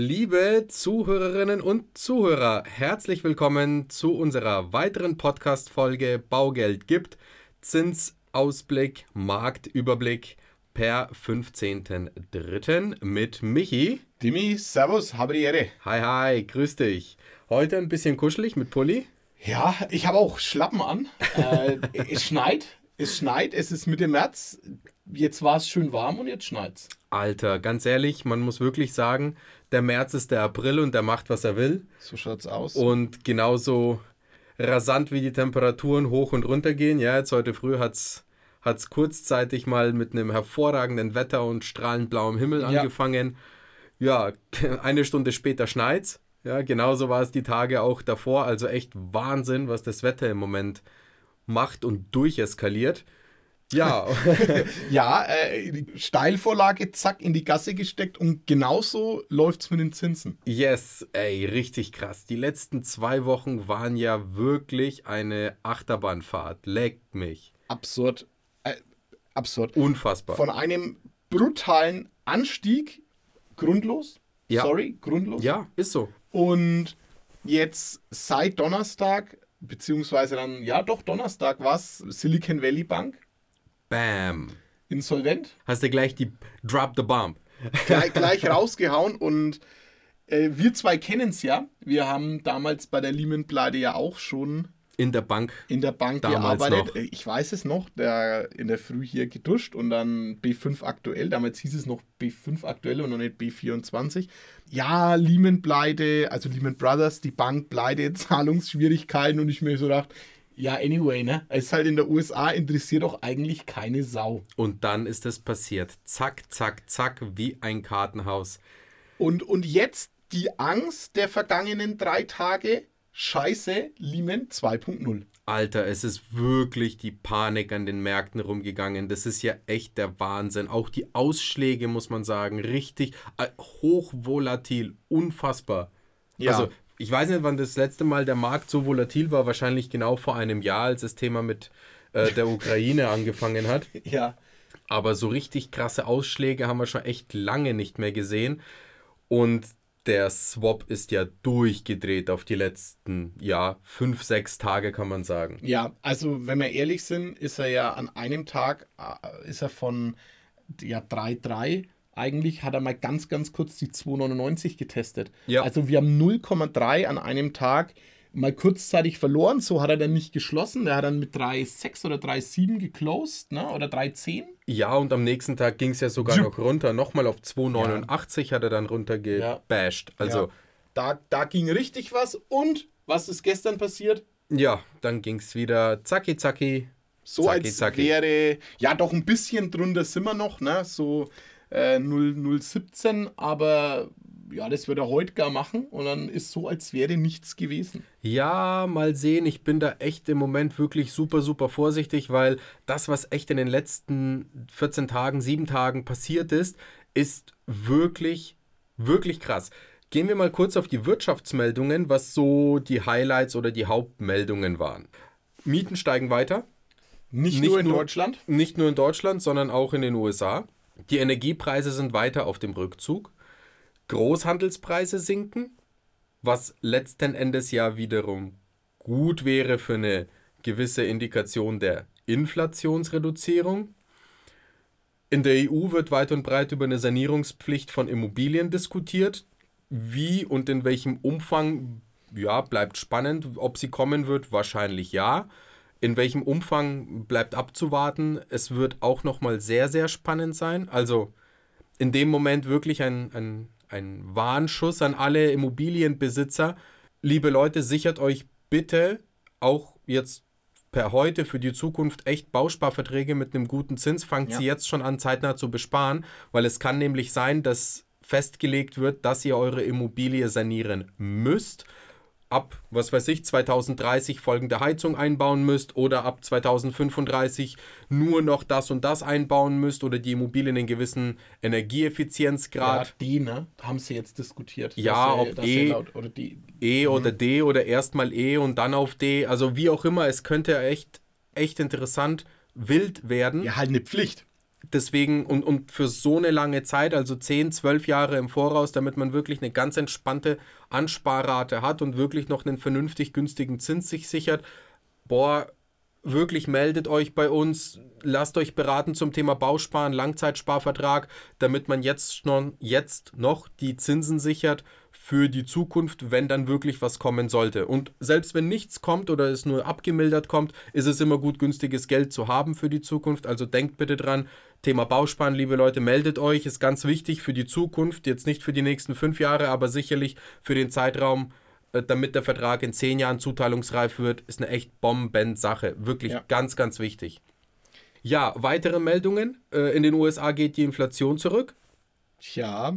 Liebe Zuhörerinnen und Zuhörer, herzlich willkommen zu unserer weiteren Podcast-Folge Baugeld gibt. Zinsausblick, Marktüberblick per 15.03. mit Michi. Dimi, Servus, Ehre. Hi, hi, grüß dich. Heute ein bisschen kuschelig mit Pulli. Ja, ich habe auch Schlappen an. äh, es schneit, es schneit, es ist Mitte März. Jetzt war es schön warm und jetzt schneit's. Alter, ganz ehrlich, man muss wirklich sagen, der März ist der April und der macht, was er will. So schaut's aus. Und genauso rasant wie die Temperaturen hoch und runter gehen. Ja, jetzt heute früh hat's hat's kurzzeitig mal mit einem hervorragenden Wetter und strahlend blauem Himmel Ja. angefangen. Ja, eine Stunde später schneit's. Ja, genauso war es die Tage auch davor. Also echt Wahnsinn, was das Wetter im Moment macht und durcheskaliert. Ja, ja, äh, die Steilvorlage, zack, in die Gasse gesteckt und genauso läuft's mit den Zinsen. Yes, ey, richtig krass. Die letzten zwei Wochen waren ja wirklich eine Achterbahnfahrt. Leckt mich. Absurd. Äh, absurd. Unfassbar. Von einem brutalen Anstieg, grundlos. Ja. Sorry, grundlos. ja, ist so. Und jetzt seit Donnerstag, beziehungsweise dann, ja doch, Donnerstag war es, Silicon Valley Bank, Bam. insolvent, Hast du gleich die Drop the Bomb. gleich, gleich rausgehauen und äh, wir zwei kennen es ja. Wir haben damals bei der Lehman-Pleite ja auch schon In der Bank. in der Bank Damals gearbeitet. noch. Ich weiß es noch, der in der Früh hier geduscht und dann B5 aktuell. Damals hieß es noch B5 aktuell und noch nicht B24. Ja, Lehman Pleite, also Lehman Brothers, die Bank Pleite, Zahlungsschwierigkeiten und ich mir so gedacht, ja, anyway, ne? Es ist halt in der USA interessiert doch eigentlich keine Sau. Und dann ist es passiert. Zack, zack, zack, wie ein Kartenhaus. Und, und jetzt die Angst der vergangenen drei Tage. Scheiße, Lehman 2.0. Alter, es ist wirklich die Panik an den Märkten rumgegangen. Das ist ja echt der Wahnsinn. Auch die Ausschläge, muss man sagen, richtig äh, hochvolatil, unfassbar. Ja. Also, ich weiß nicht, wann das letzte Mal der Markt so volatil war. Wahrscheinlich genau vor einem Jahr, als das Thema mit äh, der Ukraine angefangen hat. Ja. Aber so richtig krasse Ausschläge haben wir schon echt lange nicht mehr gesehen. Und der Swap ist ja durchgedreht auf die letzten, ja, fünf, sechs Tage, kann man sagen. Ja, also wenn wir ehrlich sind, ist er ja an einem Tag, äh, ist er von ja, 3,3. Eigentlich hat er mal ganz, ganz kurz die 2,99 getestet. Ja. Also wir haben 0,3 an einem Tag mal kurzzeitig verloren. So hat er dann nicht geschlossen. Der hat dann mit 3,6 oder 3,7 geclosed, ne? oder 3,10. Ja, und am nächsten Tag ging es ja sogar Jup. noch runter. Nochmal auf 2,89 hat er dann runtergebasht. Also, Ja. Da, da ging richtig was. Und was ist gestern passiert? ja, dann ging es wieder zacki, zacki. So Zacki, als zacki. wäre, ja doch ein bisschen drunter sind wir noch, ne? So äh, 0, 017, aber ja, das wird er heute gar machen und dann ist so, als wäre nichts gewesen. Ja, mal sehen. Ich bin da echt im Moment wirklich super, super vorsichtig, weil das, was echt in den letzten 14 Tagen, 7 Tagen passiert ist, ist wirklich, wirklich krass. Gehen wir mal kurz auf die Wirtschaftsmeldungen, was so die Highlights oder die Hauptmeldungen waren. Mieten steigen weiter. Nicht, Nicht nur in nur- Deutschland. Nicht nur in Deutschland, sondern auch in den USA. Die Energiepreise sind weiter auf dem Rückzug. Großhandelspreise sinken, was letzten Endes ja wiederum gut wäre für eine gewisse Indikation der Inflationsreduzierung. In der EU wird weit und breit über eine Sanierungspflicht von Immobilien diskutiert. Wie und in welchem Umfang, ja, bleibt spannend. Ob sie kommen wird, wahrscheinlich ja. In welchem Umfang bleibt abzuwarten. Es wird auch nochmal sehr, sehr spannend sein. Also in dem Moment wirklich ein, ein, ein Warnschuss an alle Immobilienbesitzer. Liebe Leute, sichert euch bitte auch jetzt per heute für die Zukunft echt Bausparverträge mit einem guten Zins. Fangt Ja. sie jetzt schon an, zeitnah zu besparen, weil es kann nämlich sein, dass festgelegt wird, dass ihr eure Immobilie sanieren müsst. Ab, was weiß ich, 2030 folgende Heizung einbauen müsst oder ab 2035 nur noch das und das einbauen müsst oder die Immobilie einen gewissen Ja, Energieeffizienzgrad D, ne? Haben sie jetzt diskutiert. Ja, ob er- E- laut, oder die, E oder D oder erstmal E und dann auf D. Also wie auch immer, es könnte echt, echt interessant, wild werden. ja, halt eine Pflicht. Deswegen und, und für so eine lange Zeit, also 10, 12 Jahre im Voraus, damit man wirklich eine ganz entspannte Ansparrate hat und wirklich noch einen vernünftig günstigen Zins sich sichert. Boah, wirklich meldet euch bei uns, lasst euch beraten zum Thema Bausparen, Langzeitsparvertrag, damit man jetzt noch, jetzt noch die Zinsen sichert für die Zukunft, wenn dann wirklich was kommen sollte. Und selbst wenn nichts kommt oder es nur abgemildert kommt, ist es immer gut, günstiges Geld zu haben für die Zukunft. Also denkt bitte dran, Thema Bausparen, liebe Leute, meldet euch, ist ganz wichtig für die Zukunft, jetzt nicht für die nächsten fünf Jahre, aber sicherlich für den Zeitraum, äh, damit der Vertrag in zehn Jahren zuteilungsreif wird, ist eine echt Bombensache. Wirklich ja. ganz, ganz wichtig. Ja, weitere Meldungen. Äh, in den USA geht die Inflation zurück. Tja,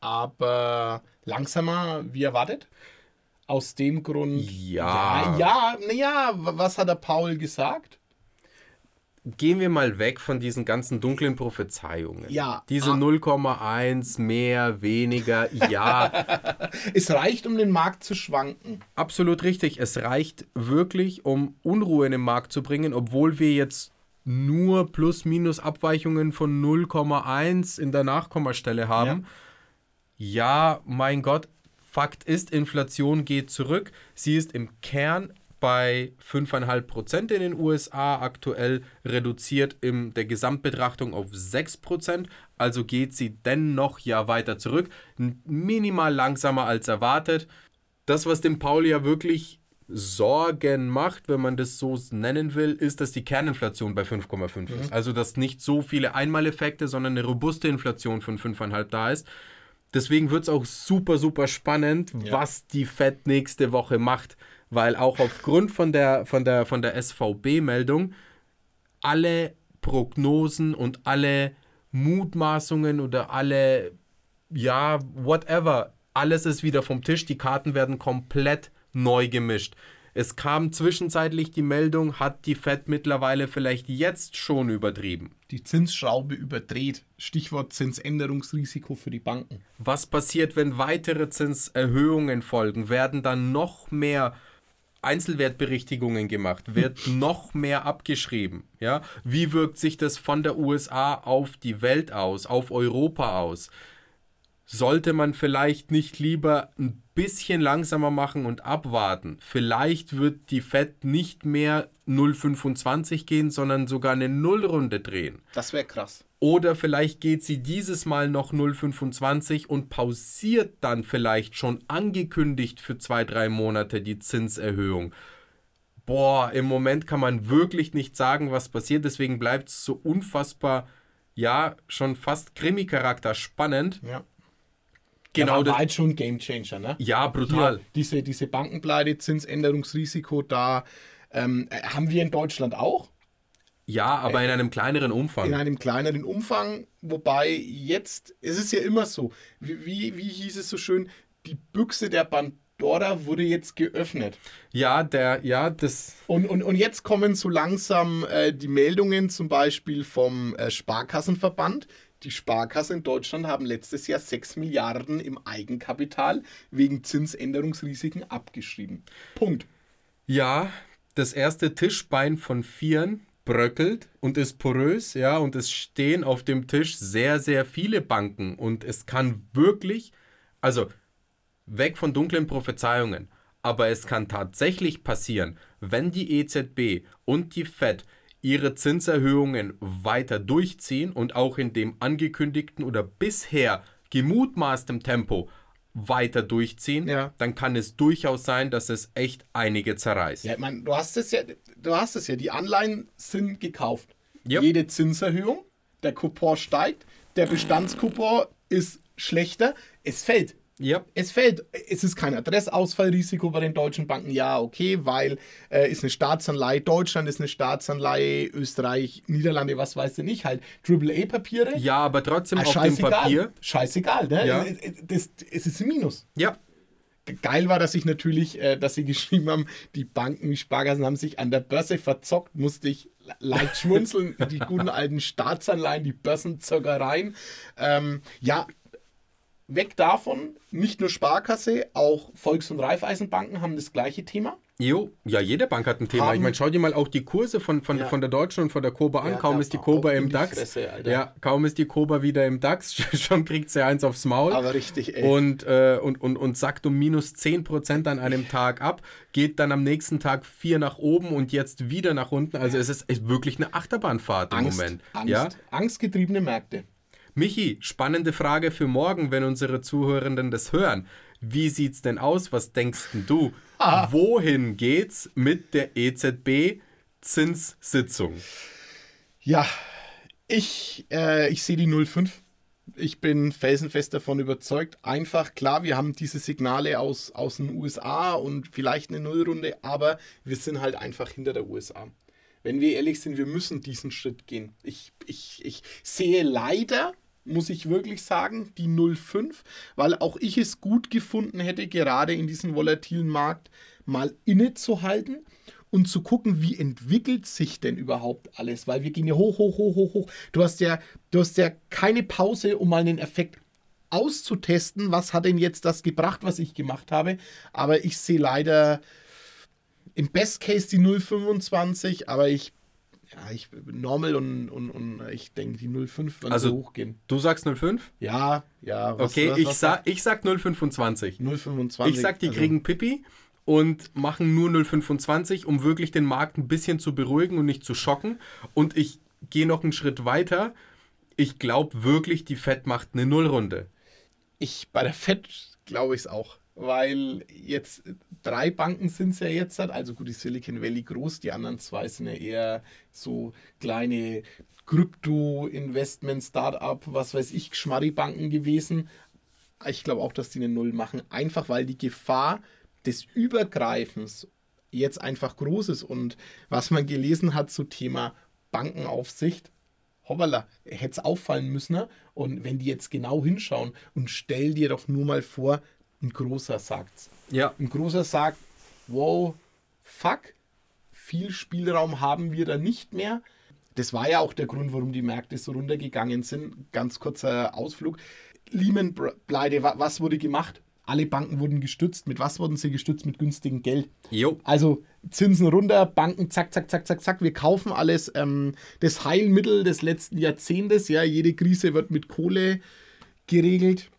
aber langsamer wie erwartet. Aus dem Grund. Ja. Ja, naja, na was hat der Paul gesagt? Gehen wir mal weg von diesen ganzen dunklen Prophezeiungen. Ja. Diese ah. 0,1 mehr, weniger, ja. es reicht, um den Markt zu schwanken. Absolut richtig. Es reicht wirklich, um Unruhe in den Markt zu bringen, obwohl wir jetzt nur Plus-Minus-Abweichungen von 0,1 in der Nachkommastelle haben. Ja ja, mein Gott, Fakt ist, Inflation geht zurück. Sie ist im Kern bei 5,5% in den USA, aktuell reduziert in der Gesamtbetrachtung auf 6%. Also geht sie dennoch ja weiter zurück. Minimal langsamer als erwartet. Das, was dem Paul ja wirklich Sorgen macht, wenn man das so nennen will, ist, dass die Kerninflation bei 5,5 mhm. ist. Also, dass nicht so viele Einmaleffekte, sondern eine robuste Inflation von 5,5 da ist. Deswegen wird es auch super, super spannend, ja. was die Fed nächste Woche macht. Weil auch aufgrund von der, von der, von der SVB-Meldung alle Prognosen und alle Mutmaßungen oder alle, ja, whatever, alles ist wieder vom Tisch. Die Karten werden komplett neu gemischt. Es kam zwischenzeitlich die Meldung, hat die Fed mittlerweile vielleicht jetzt schon übertrieben. Die Zinsschraube überdreht. Stichwort Zinsänderungsrisiko für die Banken. Was passiert, wenn weitere Zinserhöhungen folgen? Werden dann noch mehr Einzelwertberichtigungen gemacht? Wird noch mehr abgeschrieben? Ja? Wie wirkt sich das von der USA auf die Welt aus, auf Europa aus? sollte man vielleicht nicht lieber ein bisschen langsamer machen und abwarten? Vielleicht wird die Fed nicht mehr 0,25 gehen, sondern sogar eine Nullrunde drehen. Das wäre krass. Oder vielleicht geht sie dieses Mal noch 0,25 und pausiert dann vielleicht schon angekündigt für zwei, drei Monate die Zinserhöhung. Boah, im Moment kann man wirklich nicht sagen, was passiert. Deswegen bleibt es so unfassbar, ja, schon fast Krimi-Charakter spannend. Ja Genau. Das war halt schon ein Game Changer, ne? Ja, brutal. Hier, diese, diese Bankenpleite, Zinsänderungsrisiko, da ähm, haben wir in Deutschland auch. Ja, aber äh, in einem kleineren Umfang. In einem kleineren Umfang, wobei jetzt, es ist ja immer so, wie, wie, wie hieß es so schön, die Büchse der Pandora wurde jetzt geöffnet. Ja, der, ja, das. Und, und, und jetzt kommen so langsam äh, die Meldungen zum Beispiel vom äh, Sparkassenverband, die Sparkassen in Deutschland haben letztes Jahr 6 Milliarden im Eigenkapital wegen Zinsänderungsrisiken abgeschrieben. Punkt. Ja, das erste Tischbein von Vieren bröckelt und ist porös, ja, und es stehen auf dem Tisch sehr, sehr viele Banken und es kann wirklich, also weg von dunklen Prophezeiungen, aber es kann tatsächlich passieren, wenn die EZB und die Fed ihre Zinserhöhungen weiter durchziehen und auch in dem angekündigten oder bisher gemutmaßtem Tempo weiter durchziehen, ja. dann kann es durchaus sein, dass es echt einige zerreißt. Ja, ich meine, du hast es ja, du hast es ja, die Anleihen sind gekauft. Yep. Jede Zinserhöhung, der Coupon steigt, der Bestandscoupon ist schlechter, es fällt. Ja. Es fällt, es ist kein Adressausfallrisiko bei den deutschen Banken, ja, okay, weil äh, ist eine Staatsanleihe, Deutschland ist eine Staatsanleihe, Österreich, Niederlande, was weiß ich nicht, halt AAA-Papiere. Ja, aber trotzdem ah, auf dem Papier. Scheißegal, ne? Ja. Das, es ist ein Minus. Ja. Geil war, dass ich natürlich, äh, dass sie geschrieben haben, die Banken, die Sparkassen haben sich an der Börse verzockt, musste ich leicht schmunzeln, die guten alten Staatsanleihen, die Börsenzockereien. Ähm, ja, weg davon, nicht nur Sparkasse, auch Volks- und Raiffeisenbanken haben das gleiche Thema. Jo, ja, jede Bank hat ein Thema. Haben- ich meine, schau dir mal auch die Kurse von, von, Ja. von der Deutschen und von der Koba an. Ja, kaum ist die Koba im die DAX. Fresse, ja, kaum ist die Koba wieder im DAX, schon kriegt sie eins aufs Maul. Aber richtig, ey. und, äh, und, und, und sackt um minus 10% an einem Tag ab, geht dann am nächsten Tag vier nach oben und jetzt wieder nach unten. Also es ist echt wirklich eine Achterbahnfahrt im Angst, Moment. Angst, Ja? angstgetriebene Märkte. Michi, spannende Frage für morgen, wenn unsere Zuhörenden das hören. Wie sieht's denn aus? Was denkst denn du? Ah. Wohin geht's mit der EZB Zinssitzung? Ja, ich, äh, ich sehe die 05. Ich bin felsenfest davon überzeugt. Einfach, klar, wir haben diese Signale aus, aus den USA und vielleicht eine Nullrunde, aber wir sind halt einfach hinter der USA. Wenn wir ehrlich sind, wir müssen diesen Schritt gehen. Ich, ich, ich sehe leider, muss ich wirklich sagen, die 05, weil auch ich es gut gefunden hätte, gerade in diesem volatilen Markt mal innezuhalten und zu gucken, wie entwickelt sich denn überhaupt alles, weil wir gehen ja hoch, hoch, hoch, hoch, hoch. Du hast ja, du hast ja keine Pause, um mal einen Effekt auszutesten, was hat denn jetzt das gebracht, was ich gemacht habe. Aber ich sehe leider im Best Case die 0,25, aber ich, ja, ich normal und, und, und ich denke, die 0,5 werden Also- so hochgehen. Du sagst 05? Ja, ja. was- Okay, was- ich, was sag, ich sag 025. 0,25. Ich sag, die also- kriegen Pipi und machen nur 0,25, um wirklich den Markt ein bisschen zu beruhigen und nicht zu schocken. Und ich gehe noch einen Schritt weiter. Ich glaube wirklich, die Fed macht eine Nullrunde. Ich bei der FED glaube ich es auch. Weil jetzt drei Banken sind es ja jetzt, also gut, die Silicon Valley groß, die anderen zwei sind ja eher so kleine Krypto-Investment, Startup, was weiß ich, Schmarri-Banken gewesen. Ich glaube auch, dass die eine Null machen, einfach weil die Gefahr des Übergreifens jetzt einfach groß ist. Und was man gelesen hat zu Thema Bankenaufsicht, hoppala, hätte es auffallen müssen. Ne? Und wenn die jetzt genau hinschauen und stell dir doch nur mal vor, ein großer sagt's. Ja, Ein großer sagt, wow, fuck, viel Spielraum haben wir da nicht mehr. Das war ja auch der Grund, warum die Märkte so runtergegangen sind. Ganz kurzer Ausflug. Lehman Pleite, wa- was wurde gemacht? Alle Banken wurden gestützt. Mit was wurden sie gestützt? Mit günstigem Geld. jo. Also Zinsen runter, Banken zack, zack, zack, zack, zack. Wir kaufen alles. Ähm, das Heilmittel des letzten Jahrzehntes. Ja, jede Krise wird mit Kohle geregelt.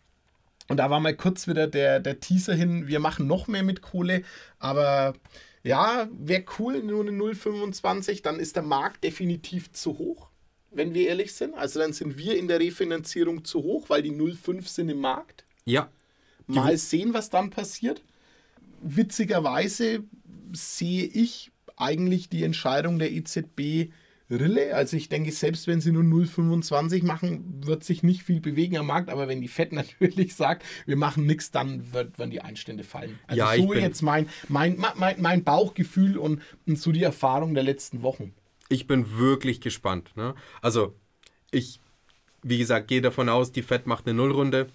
Und da war mal kurz wieder der, der Teaser hin, wir machen noch mehr mit Kohle. Aber ja, wäre cool, nur eine 0,25. Dann ist der Markt definitiv zu hoch, wenn wir ehrlich sind. Also dann sind wir in der Refinanzierung zu hoch, weil die 0,5 sind im Markt. Ja, Mal sehen, was dann passiert. Witzigerweise sehe ich eigentlich die Entscheidung der EZB Rille. Also ich denke, selbst wenn sie nur 0,25 machen, wird sich nicht viel bewegen am Markt. Aber wenn die FED natürlich sagt, wir machen nichts, dann wird, werden die Einstände fallen. Also Ja, so jetzt mein, mein, mein, mein Bauchgefühl und, und so die Erfahrung der letzten Wochen. ich bin wirklich gespannt. Ne? Also, ich, wie gesagt, gehe davon aus, die Fed macht eine Nullrunde.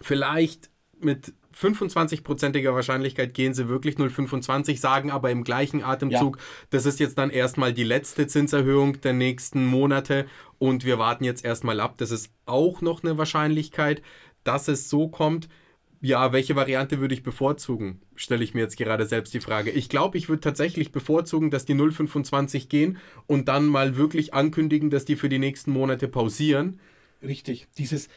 Vielleicht mit 25%iger Wahrscheinlichkeit gehen sie wirklich 0,25, sagen aber im gleichen Atemzug, das ist jetzt dann erstmal die letzte Zinserhöhung der nächsten Monate und wir warten jetzt erstmal ab. Das ist auch noch eine Wahrscheinlichkeit, dass es so kommt. Ja, welche Variante würde ich bevorzugen? Stelle ich mir jetzt gerade selbst die Frage. Ich glaube, ich würde tatsächlich bevorzugen, dass die 0,25 gehen und dann mal wirklich ankündigen, dass die für die nächsten Monate pausieren. Richtig. Dieses,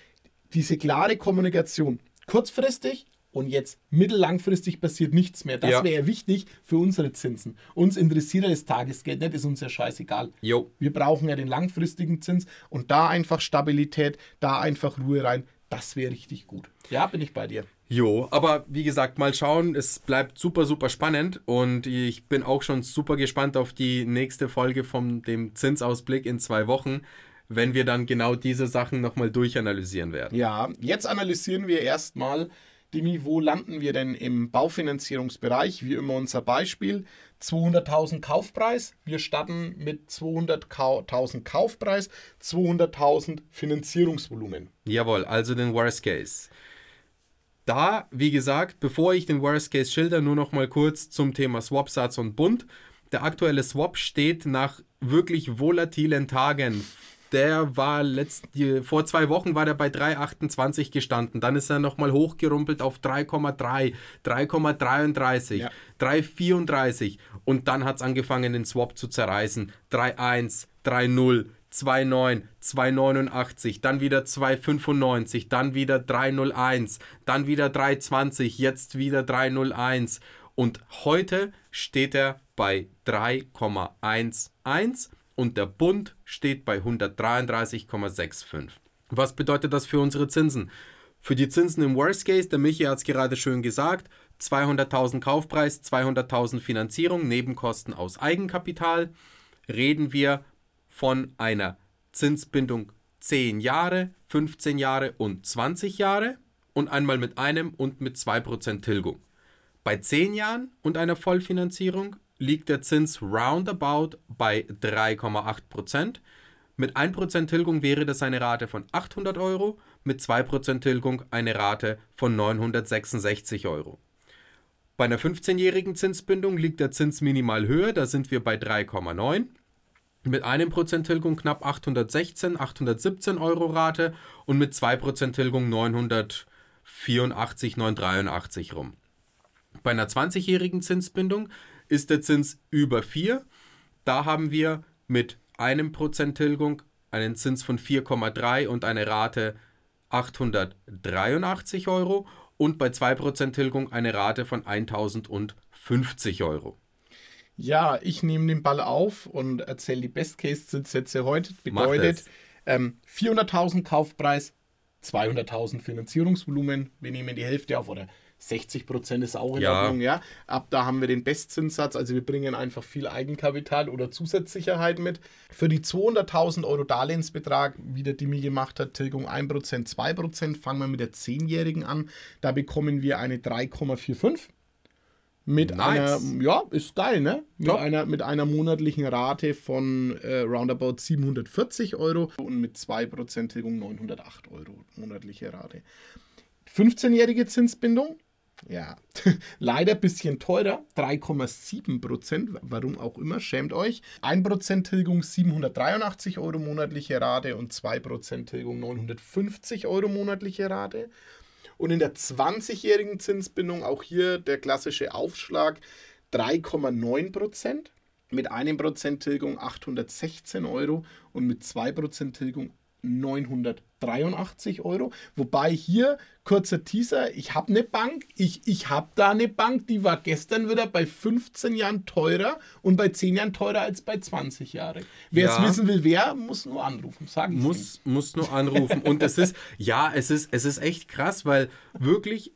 diese klare Kommunikation. Kurzfristig und jetzt mittellangfristig passiert nichts mehr. Das Ja. wäre wichtig für unsere Zinsen. Uns interessiert ja das Tagesgeld nicht, ist uns ja scheißegal. Jo, Wir brauchen ja den langfristigen Zins und da einfach Stabilität, da einfach Ruhe rein. Das wäre richtig gut. Ja, bin ich bei dir. Jo, aber wie gesagt, mal schauen. Es bleibt super, super spannend und ich bin auch schon super gespannt auf die nächste Folge von dem Zinsausblick in zwei Wochen, wenn wir dann genau diese Sachen nochmal durchanalysieren werden. Ja, jetzt analysieren wir erstmal, Demi, wo landen wir denn im Baufinanzierungsbereich? Wie immer unser Beispiel. 200.000 Kaufpreis. Wir starten mit 200.000 Kaufpreis, 200.000 Finanzierungsvolumen. Jawohl, also den Worst Case. Da, wie gesagt, bevor ich den Worst Case schilder, nur noch mal kurz zum Thema Swapsatz und Bund. Der aktuelle Swap steht nach wirklich volatilen Tagen der war letzt, vor zwei Wochen war der bei 3,28 gestanden. Dann ist er nochmal hochgerumpelt auf 3,3, 3,33, ja. 3,34 und dann hat es angefangen, den Swap zu zerreißen. 3,1, 3,0, 2,9, 2,89, dann wieder 2,95, dann wieder 3,01, dann wieder 3,20, jetzt wieder 3,01 und heute steht er bei 3,11 und der Bund steht bei 133,65. Was bedeutet das für unsere Zinsen? Für die Zinsen im Worst Case, der Michi hat es gerade schön gesagt, 200.000 Kaufpreis, 200.000 Finanzierung, Nebenkosten aus Eigenkapital, reden wir von einer Zinsbindung 10 Jahre, 15 Jahre und 20 Jahre und einmal mit einem und mit 2% Tilgung. Bei 10 Jahren und einer Vollfinanzierung liegt der Zins roundabout bei 3,8%. Mit 1% Tilgung wäre das eine Rate von 800 Euro, mit 2% Tilgung eine Rate von 966 Euro. Bei einer 15-jährigen Zinsbindung liegt der Zins minimal höher, da sind wir bei 3,9. Mit 1% Tilgung knapp 816, 817 Euro Rate und mit 2% Tilgung 984, 983 rum. Bei einer 20-jährigen Zinsbindung ist der Zins über 4. Da haben wir mit einem Prozent Tilgung einen Zins von 4,3 und eine Rate 883 Euro und bei 2% Tilgung eine Rate von 1050 Euro. Ja, ich nehme den Ball auf und erzähle die Best-Case-Zinssätze heute. Bedeutet ähm, 400.000 Kaufpreis, 200.000 Finanzierungsvolumen. Wir nehmen die Hälfte auf oder 60 Prozent ist auch in ja. Ordnung, ja. Ab da haben wir den Bestzinssatz, also wir bringen einfach viel Eigenkapital oder Zusatzsicherheit mit. Für die 200.000 Euro Darlehensbetrag, wie der Dimi gemacht hat, Tilgung 1%, 2%, fangen wir mit der 10-Jährigen an. Da bekommen wir eine 3,45. Mit nice. einer, ja, ist geil, ne? Mit einer, mit einer monatlichen Rate von äh, roundabout 740 Euro und mit 2% Tilgung 908 Euro monatliche Rate. 15-jährige Zinsbindung ja, leider ein bisschen teurer, 3,7 Prozent, warum auch immer, schämt euch. 1 Prozent Tilgung 783 Euro monatliche Rate und 2 Prozent Tilgung 950 Euro monatliche Rate. Und in der 20-jährigen Zinsbindung auch hier der klassische Aufschlag 3,9 Prozent. Mit 1 Prozent Tilgung 816 Euro und mit 2 Prozent Tilgung 983 Euro. Wobei hier, kurzer Teaser, ich habe eine Bank, ich, ich habe da eine Bank, die war gestern wieder bei 15 Jahren teurer und bei 10 Jahren teurer als bei 20 Jahren. Wer es wissen will, wer, muss nur anrufen, sage ich muss, muss nur anrufen. und es ist, ja, es ist, es ist echt krass, weil wirklich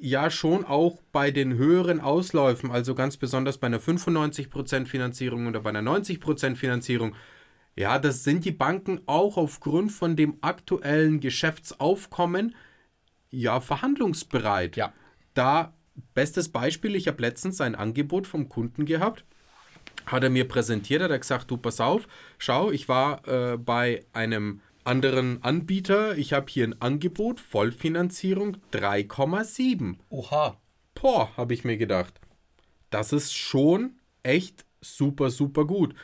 ja schon auch bei den höheren Ausläufen, also ganz besonders bei einer 95% Finanzierung oder bei einer 90% Finanzierung, ja, das sind die Banken auch aufgrund von dem aktuellen Geschäftsaufkommen ja verhandlungsbereit. Ja. Da, bestes Beispiel, ich habe letztens ein Angebot vom Kunden gehabt, hat er mir präsentiert, hat er gesagt, du pass auf, schau, ich war äh, bei einem anderen Anbieter, ich habe hier ein Angebot, Vollfinanzierung 3,7. Oha. Boah, habe ich mir gedacht. Das ist schon echt super, super gut.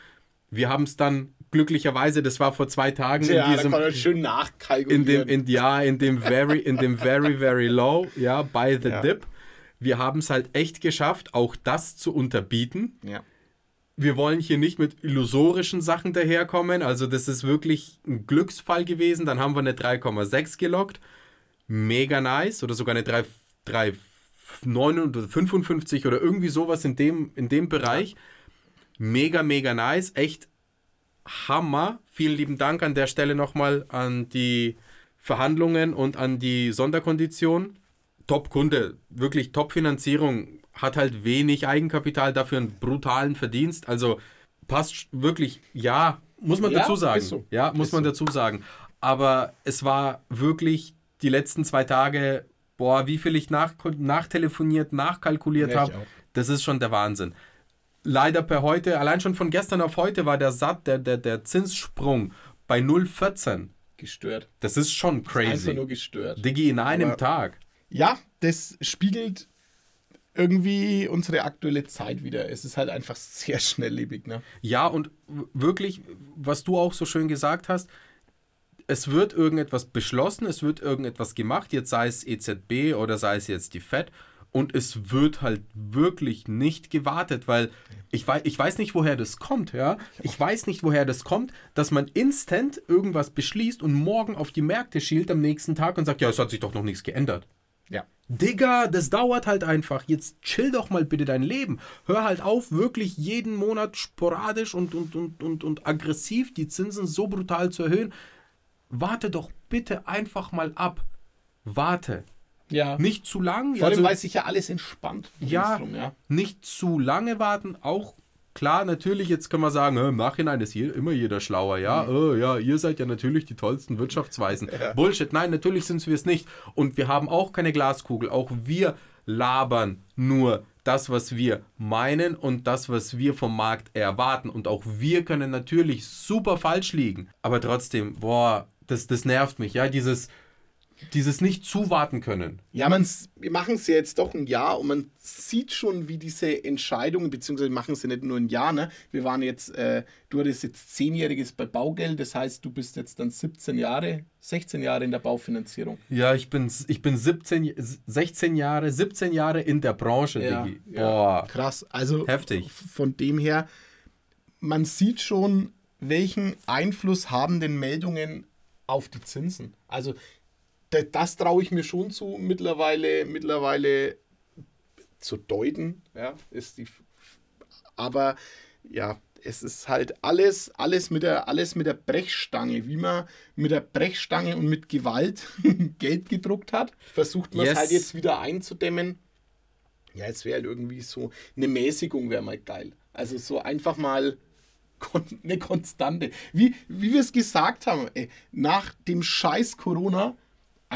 Wir haben es dann glücklicherweise, das war vor zwei Tagen ja, in diesem, da kann man schön nachkalkulieren. In dem, in, ja, in dem very, in dem very, very low, ja, by the ja. dip. Wir haben es halt echt geschafft, auch das zu unterbieten. Ja. Wir wollen hier nicht mit illusorischen Sachen daherkommen. Also, das ist wirklich ein Glücksfall gewesen. Dann haben wir eine 3,6 gelockt. Mega nice. Oder sogar eine 3,55 oder irgendwie sowas in dem, in dem Bereich. Mega, mega nice. Echt Hammer. Vielen lieben Dank an der Stelle nochmal an die Verhandlungen und an die Sonderkondition. Top-Kunde, wirklich Top-Finanzierung, hat halt wenig Eigenkapital, dafür einen brutalen Verdienst. Also passt wirklich, ja, muss man ja, dazu sagen. So. Ja, muss ist man so. dazu sagen. Aber es war wirklich die letzten zwei Tage, boah, wie viel ich nach, nachtelefoniert, nachkalkuliert ja, habe. Das ist schon der Wahnsinn leider per heute, allein schon von gestern auf heute war der Sat, der, der, der Zinssprung bei 0,14. Gestört. Das ist schon crazy. Einfach nur gestört. Digi, in einem Aber Tag. Ja, das spiegelt irgendwie unsere aktuelle Zeit wieder. Es ist halt einfach sehr schnelllebig, ne? Ja, und wirklich, was du auch so schön gesagt hast, es wird irgendetwas beschlossen, es wird irgendetwas gemacht, jetzt sei es EZB oder sei es jetzt die FED. Und es wird halt wirklich nicht gewartet, weil ich weiß, ich weiß nicht, woher das kommt, ja. Ich weiß nicht, woher das kommt, dass man instant irgendwas beschließt und morgen auf die Märkte schielt am nächsten Tag und sagt, ja, es hat sich doch noch nichts geändert. Ja. Digga, das dauert halt einfach. Jetzt chill doch mal bitte dein Leben. Hör halt auf, wirklich jeden Monat sporadisch und, und, und, und, und aggressiv die Zinsen so brutal zu erhöhen. Warte doch bitte einfach mal ab. Warte. Ja. Nicht zu lang. Vor allem, also- weil sich ja alles entspannt. ja, Drum, ja. nicht zu lange warten. Auch klar, natürlich, jetzt kann man sagen, äh, im Nachhinein ist je, immer jeder schlauer. Ja, äh, ja, ihr seid ja natürlich die tollsten Wirtschaftsweisen. Bullshit. Nein, natürlich sind wir es nicht. Und wir haben auch keine Glaskugel. Auch wir labern nur das, was wir meinen und das, was wir vom Markt erwarten. Und auch wir können natürlich super falsch liegen. Aber trotzdem, boah, das, das nervt mich. Ja, dieses, dieses nicht zuwarten können. Ja, man's, wir machen es ja jetzt doch ein Jahr und man sieht schon, wie diese Entscheidungen, beziehungsweise machen es ja nicht nur ein Jahr, ne? Wir waren jetzt, äh, du hattest jetzt zehnjähriges bei Baugeld, das heißt, du bist jetzt dann 17 Jahre, 16 Jahre in der Baufinanzierung. Ja, ich bin, ich bin 17, 16 Jahre, 17 Jahre in der Branche, Diggi. Boah. Krass. Also Heftig. von dem her, man sieht schon, welchen Einfluss haben denn Meldungen auf die Zinsen. Also da- das traue ich mir schon zu, mittlerweile, mittlerweile zu deuten. Ja, ist die. Aber ja, es ist halt alles, alles mit der, alles mit der Brechstange, wie man mit der Brechstange und mit Gewalt Geld gedruckt hat, versucht man Yes. es halt jetzt wieder einzudämmen. Ja, es wäre halt irgendwie so eine Mäßigung wäre mal geil. Also so einfach mal eine Konstante. Wie, wie wir es gesagt haben, ey, nach dem Scheiß Corona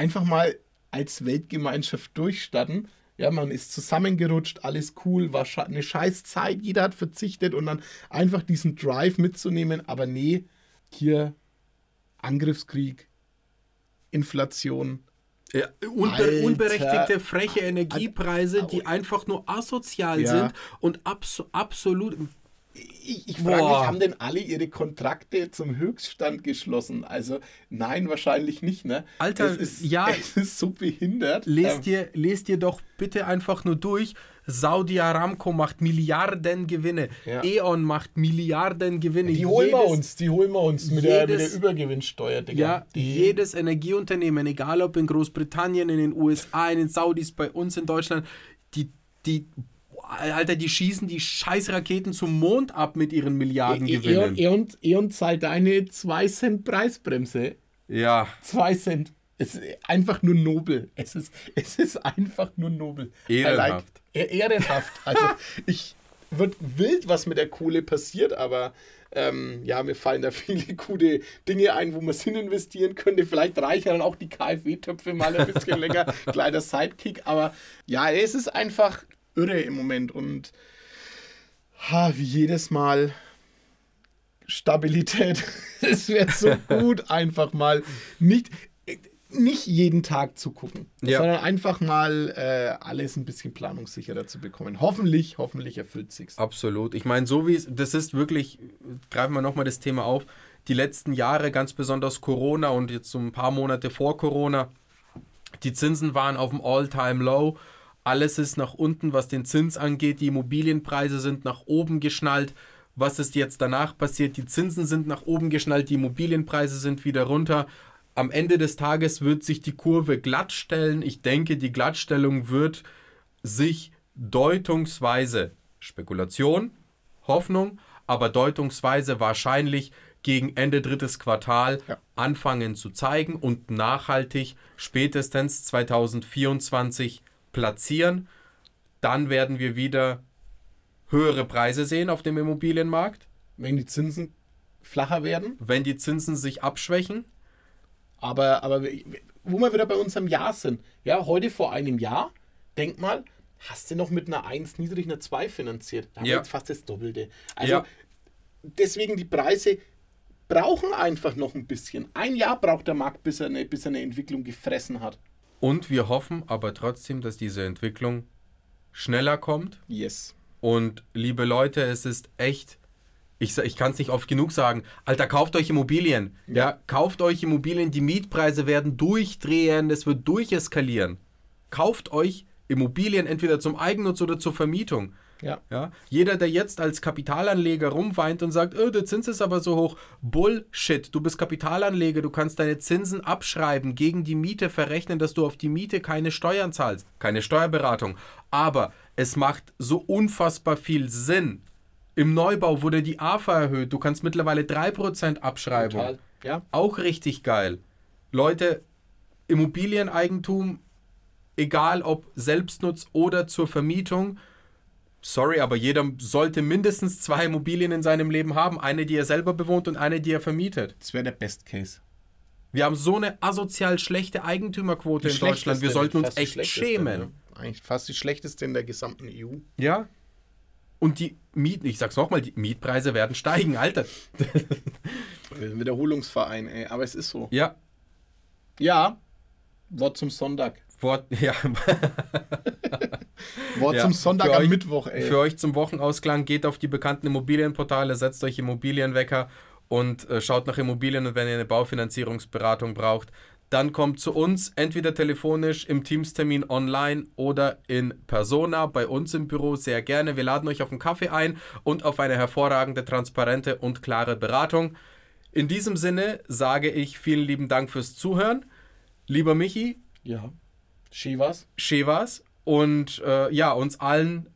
einfach mal als Weltgemeinschaft durchstarten. Ja, man ist zusammengerutscht, alles cool, war eine scheiß Zeit, jeder hat verzichtet und dann einfach diesen Drive mitzunehmen. Aber nee, hier Angriffskrieg, Inflation. Ja, unbe unberechtigte, freche Energiepreise, die einfach nur asozial Ja. sind und abso absolut. Ich, ich frage mich, haben denn alle ihre Kontrakte zum Höchststand geschlossen? Also nein, wahrscheinlich nicht, ne? Alter, es ist, ja. es ist so behindert. Lest Ähm, dir, lest dir doch bitte einfach nur durch. Saudi Aramco macht Milliarden Gewinne. Ja. E.ON macht Milliarden Gewinne. die holen wir Jedes- uns, die holen wir uns mit, der, mit der jedes- Übergewinnsteuer, Digga. Ja, die, jedes Energieunternehmen, egal ob in Großbritannien, in den USA, in den Saudis, bei uns in Deutschland, die, die, Alter, die schießen die Scheißraketen zum Mond ab mit ihren Milliarden E- E- Gewinnen. E.ON, E.ON, E.ON zahlt eine 2 Cent Preisbremse. Ja, 2 Cent. Es ist einfach nur nobel. Es ist, es ist einfach nur nobel. Ehrenhaft. E- ehrenhaft. Also ich wird wild, was mit der Kohle passiert, aber ähm, ja, mir fallen da viele gute Dinge ein, wo man es hin investieren könnte. Vielleicht reichen dann auch die KfW-Töpfe mal ein bisschen länger. Kleiner Sidekick, aber ja, es ist einfach irre im Moment und ha, wie jedes Mal Stabilität. Es wäre so gut, einfach mal nicht, nicht jeden Tag zu gucken, Ja. sondern einfach mal äh, alles ein bisschen planungssicherer zu bekommen. Hoffentlich, hoffentlich erfüllt sich's. absolut. Ich meine, so wie es, das ist wirklich, greifen wir nochmal das Thema auf, die letzten Jahre, ganz besonders Corona und jetzt so ein paar Monate vor Corona, die Zinsen waren auf dem All-Time-Low. Alles ist nach unten, was den Zins angeht. Die Immobilienpreise sind nach oben geschnallt. Was ist jetzt danach passiert? Die Zinsen sind nach oben geschnallt, die Immobilienpreise sind wieder runter. Am Ende des Tages wird sich die Kurve glatt stellen. Ich denke, die Glattstellung wird sich deutungsweise, Spekulation, Hoffnung, aber deutungsweise wahrscheinlich gegen Ende drittes Quartal Ja. anfangen zu zeigen und nachhaltig spätestens 2024 platzieren. Dann werden wir wieder höhere Preise sehen auf dem Immobilienmarkt, Wenn die Zinsen flacher werden, wenn die Zinsen sich abschwächen. aber, aber wo wir wieder bei unserem Jahr sind. Ja, heute vor einem Jahr, denk mal, hast du noch mit einer 1 niedrig eine 2 finanziert. Da haben wir Ja. jetzt fast das Doppelte. Also Ja. deswegen die Preise brauchen einfach noch ein bisschen. Ein Jahr braucht der Markt, bis er eine, bis er eine Entwicklung gefressen hat. Und wir hoffen aber trotzdem, dass diese Entwicklung schneller kommt. Yes. Und liebe Leute, es ist echt ich, ich kann es nicht oft genug sagen, Alter, kauft euch Immobilien. Ja. ja, kauft euch Immobilien, die Mietpreise werden durchdrehen, es wird durcheskalieren. Kauft euch Immobilien entweder zum Eigennutz oder zur Vermietung. Ja. ja. Jeder, der jetzt als Kapitalanleger rumweint und sagt, oh, der Zins ist aber so hoch, Bullshit. Du bist Kapitalanleger, du kannst deine Zinsen abschreiben, gegen die Miete verrechnen, dass du auf die Miete keine Steuern zahlst, keine Steuerberatung. Aber es macht so unfassbar viel Sinn. Im Neubau wurde die AFA erhöht, du kannst mittlerweile 3% Abschreibung. Total. Ja. Auch richtig geil. Leute, Immobilieneigentum, egal ob Selbstnutz oder zur Vermietung, Sorry, aber jeder sollte mindestens zwei Immobilien in seinem Leben haben. Eine, die er selber bewohnt und eine, die er vermietet. Das wäre der Best Case. Wir haben so eine asozial schlechte Eigentümerquote die in Deutschland. Wir sollten uns echt schämen. Ne? Eigentlich fast die schlechteste in der gesamten EU. Ja. Und die Mieten, ich sag's nochmal, die Mietpreise werden steigen, Alter. Wiederholungsverein, ey. Aber es ist so. Ja. Ja. Wort zum Sonntag. Wort, ja. Wort ja, zum Sonntag am Mittwoch, ey. Für euch zum Wochenausklang geht auf die bekannten Immobilienportale, setzt euch Immobilienwecker und äh, schaut nach Immobilien und wenn ihr eine Baufinanzierungsberatung braucht, dann kommt zu uns entweder telefonisch im Teamstermin online oder in Persona bei uns im Büro sehr gerne. Wir laden euch auf einen Kaffee ein und auf eine hervorragende, transparente und klare Beratung. In diesem Sinne sage ich vielen lieben Dank fürs Zuhören. Lieber Michi. Ja. Shivas. Shivas. Und äh, ja, uns allen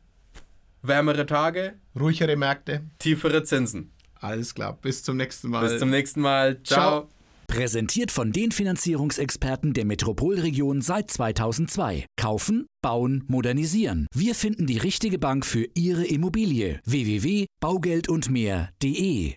wärmere Tage. Ruhigere Märkte. Tiefere Zinsen. Alles klar. Bis zum nächsten Mal. Bis zum nächsten Mal. Ciao. Ciao. Präsentiert von den Finanzierungsexperten der Metropolregion seit 2002. Kaufen, bauen, modernisieren. Wir finden die richtige Bank für Ihre Immobilie. www.baugeldundmehr.de